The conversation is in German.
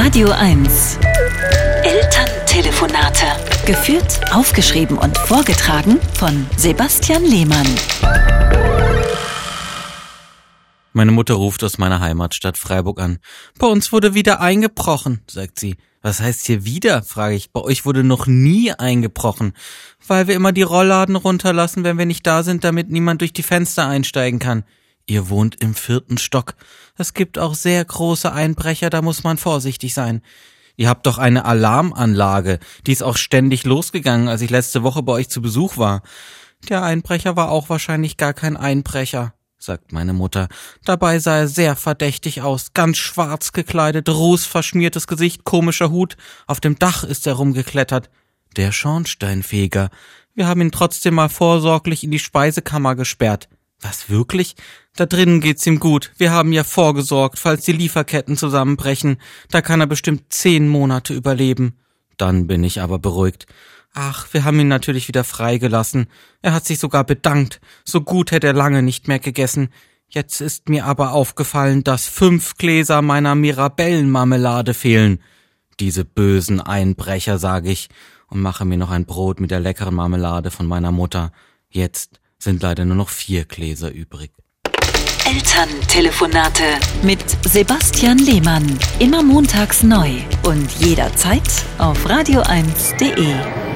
Radio 1. Elterntelefonate. Geführt, aufgeschrieben und vorgetragen von Sebastian Lehmann. Meine Mutter ruft aus meiner Heimatstadt Freiburg an. Bei uns wurde wieder eingebrochen, sagt sie. Was heißt hier wieder? frage ich. Bei euch wurde noch nie eingebrochen, weil wir immer die Rollladen runterlassen, wenn wir nicht da sind, damit niemand durch die Fenster einsteigen kann. Ihr wohnt im vierten Stock. Es gibt auch sehr große Einbrecher, da muss man vorsichtig sein. Ihr habt doch eine Alarmanlage, die ist auch ständig losgegangen, als ich letzte Woche bei euch zu Besuch war. Der Einbrecher war auch wahrscheinlich gar kein Einbrecher, sagt meine Mutter. Dabei sah er sehr verdächtig aus, ganz schwarz gekleidet, rußverschmiertes Gesicht, komischer Hut, auf dem Dach ist er rumgeklettert. Der Schornsteinfeger. Wir haben ihn trotzdem mal vorsorglich in die Speisekammer gesperrt. Was wirklich? Da drinnen geht's ihm gut. Wir haben ja vorgesorgt, falls die Lieferketten zusammenbrechen. Da kann er bestimmt zehn Monate überleben. Dann bin ich aber beruhigt. Ach, wir haben ihn natürlich wieder freigelassen. Er hat sich sogar bedankt. So gut hätte er lange nicht mehr gegessen. Jetzt ist mir aber aufgefallen, dass fünf Gläser meiner Mirabellenmarmelade fehlen. Diese bösen Einbrecher, sage ich, und mache mir noch ein Brot mit der leckeren Marmelade von meiner Mutter. Jetzt sind leider nur noch vier Gläser übrig. Elterntelefonate mit Sebastian Lehmann. Immer montags neu und jederzeit auf radio1.de.